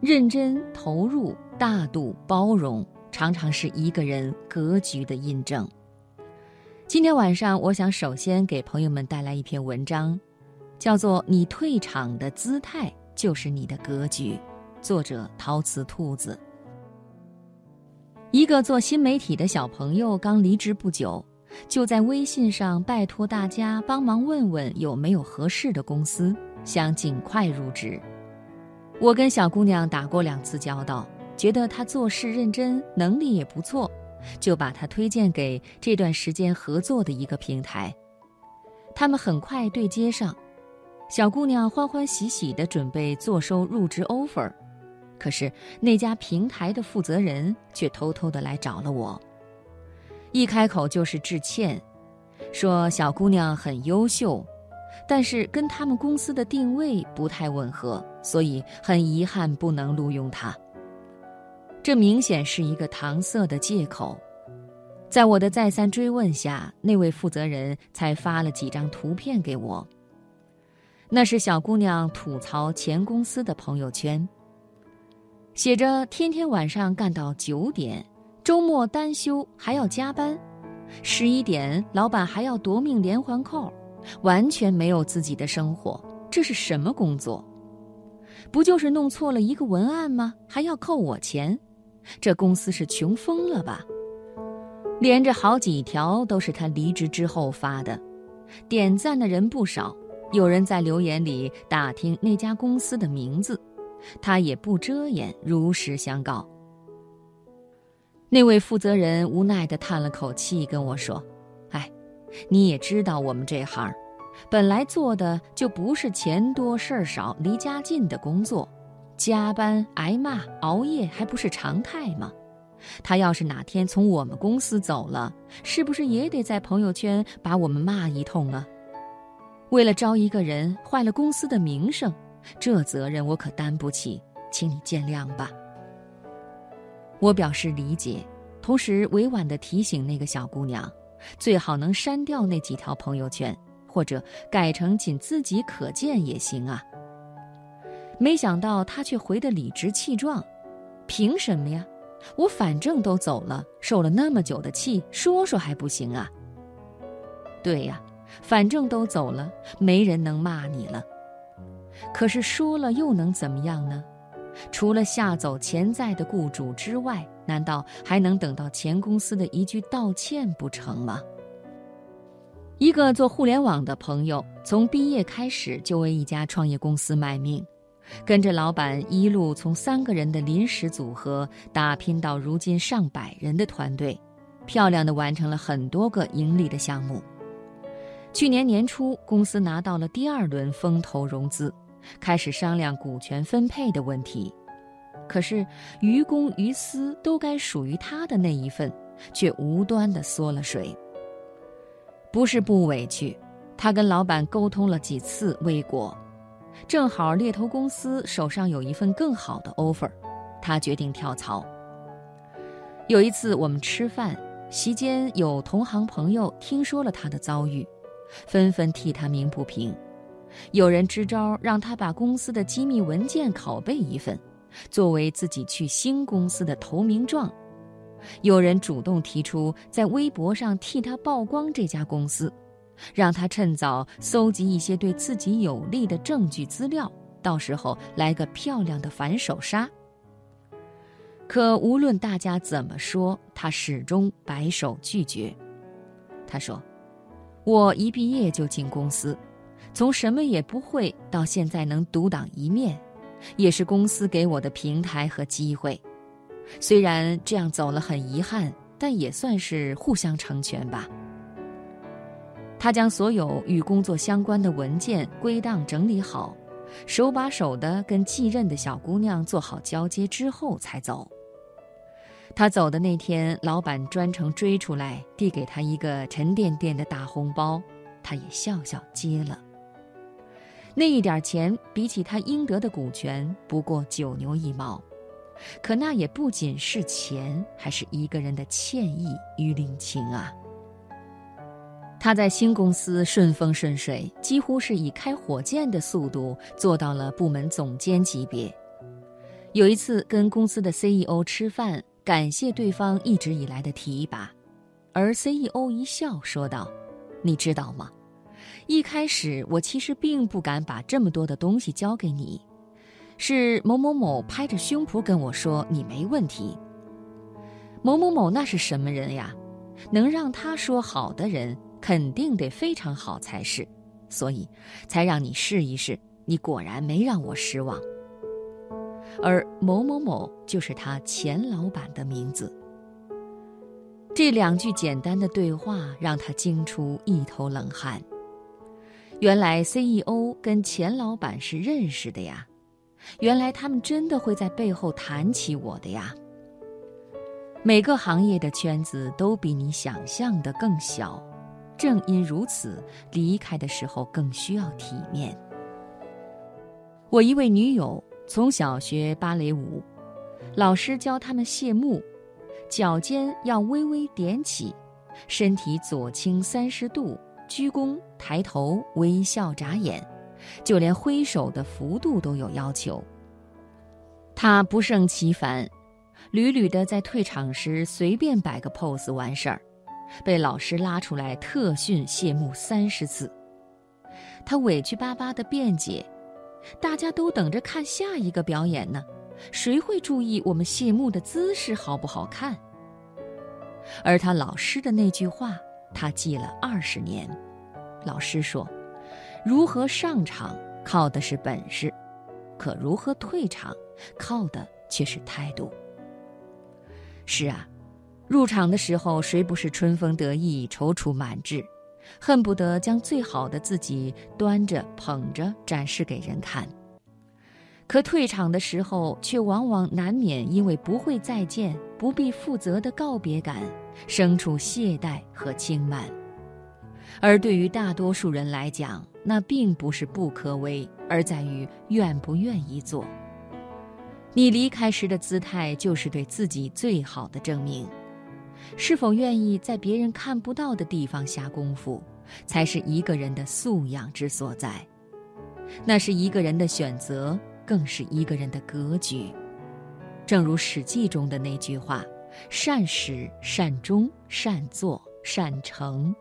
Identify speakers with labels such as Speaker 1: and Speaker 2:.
Speaker 1: 认真投入、大度包容，常常是一个人格局的印证。今天晚上，我想首先给朋友们带来一篇文章，叫做《你退场的姿态就是你的格局》，作者陶瓷兔子。一个做新媒体的小朋友刚离职不久，就在微信上拜托大家帮忙问问有没有合适的公司，想尽快入职。我跟小姑娘打过两次交道，觉得她做事认真，能力也不错。就把她推荐给这段时间合作的一个平台，他们很快对接上，小姑娘欢欢喜喜地准备坐收入职 offer，可是那家平台的负责人却偷偷地来找了我，一开口就是致歉，说小姑娘很优秀，但是跟他们公司的定位不太吻合，所以很遗憾不能录用他。这明显是一个搪塞的借口，在我的再三追问下，那位负责人才发了几张图片给我。那是小姑娘吐槽前公司的朋友圈，写着天天晚上干到九点，周末单休还要加班，十一点老板还要夺命连环扣，完全没有自己的生活，这是什么工作？不就是弄错了一个文案吗？还要扣我钱？这公司是穷疯了吧？连着好几条都是他离职之后发的，点赞的人不少。有人在留言里打听那家公司的名字，他也不遮掩，如实相告。那位负责人无奈地叹了口气，跟我说：“，你也知道我们这行，本来做的就不是钱多事儿少、离家近的工作。”加班挨骂熬夜还不是常态吗？他要是哪天从我们公司走了，是不是也得在朋友圈把我们骂一通啊？为了招一个人，坏了公司的名声，这责任我可担不起，请你见谅吧。我表示理解，同时委婉地提醒那个小姑娘，最好能删掉那几条朋友圈，或者改成仅自己可见也行啊。没想到他却回得理直气壮，凭什么呀？我反正都走了，受了那么久的气，说说还不行啊？对呀，反正都走了，没人能骂你了。可是说了又能怎么样呢？除了吓走潜在的雇主之外，难道还能等到前公司的一句道歉不成吗？一个做互联网的朋友，从毕业开始就为一家创业公司卖命。跟着老板一路从三个人的临时组合打拼到如今上百人的团队，漂亮的完成了很多个盈利的项目。去年年初，公司拿到了第二轮风投融资，开始商量股权分配的问题。可是于公于私都该属于他的那一份，却无端的缩了水。不是不委屈，他跟老板沟通了几次未果。正好猎头公司手上有一份更好的 offer，他决定跳槽。有一次我们吃饭席间，有同行朋友听说了他的遭遇，纷纷替他鸣不平。有人支招让他把公司的机密文件拷贝一份，作为自己去新公司的投名状。有人主动提出在微博上替他曝光这家公司。让他趁早搜集一些对自己有利的证据资料，到时候来个漂亮的反手杀。可无论大家怎么说，他始终摆手拒绝。他说：“我一毕业就进公司，从什么也不会到现在能独当一面，也是公司给我的平台和机会。虽然这样走了很遗憾，但也算是互相成全吧。”他将所有与工作相关的文件归档整理好，手把手的跟继任的小姑娘做好交接之后才走。他走的那天，老板专程追出来，递给他一个沉甸甸的大红包，他也笑笑接了。那一点钱比起他应得的股权，不过九牛一毛，可那也不仅是钱，还是一个人的歉意与领情啊。他在新公司顺风顺水，几乎是以开火箭的速度做到了部门总监级别。有一次跟公司的 CEO 吃饭，感谢对方一直以来的提拔，而 CEO 一笑说道：“你知道吗？一开始我其实并不敢把这么多的东西交给你，是某某某拍着胸脯跟我说你没问题。某某某那是什么人呀？能让他说好的人，肯定得非常好才是，所以才让你试一试。你果然没让我失望。”而某某某就是他前老板的名字。这两句简单的对话让他惊出一头冷汗。原来 CEO 跟钱老板是认识的呀！原来他们真的会在背后谈起我的呀！每个行业的圈子都比你想象的更小，正因如此，离开的时候更需要体面。我一位女友。从小学芭蕾舞，老师教他们谢幕，脚尖要微微点起，身体左倾三十度，鞠躬、抬头、微笑、眨眼，就连挥手的幅度都有要求。他不胜其烦，屡屡的在退场时随便摆个 pose 完事儿，被老师拉出来特训谢幕三十次。他委屈巴巴的辩解。大家都等着看下一个表演呢，谁会注意我们谢幕的姿势好不好看？而他老师的那句话，他记了二十年。老师说：“如何上场靠的是本事，可如何退场，靠的却是态度。”是啊，入场的时候谁不是春风得意、踌躇满志？恨不得将最好的自己端着捧着展示给人看，可退场的时候，却往往难免因为不会再见、不必负责的告别感，生出懈怠和轻慢。而对于大多数人来讲，那并不是不可为，而在于愿不愿意做。你离开时的姿态，就是对自己最好的证明。是否愿意在别人看不到的地方下功夫，才是一个人的素养之所在。那是一个人的选择，更是一个人的格局。正如《史记》中的那句话：“善始、善终、善作、善成、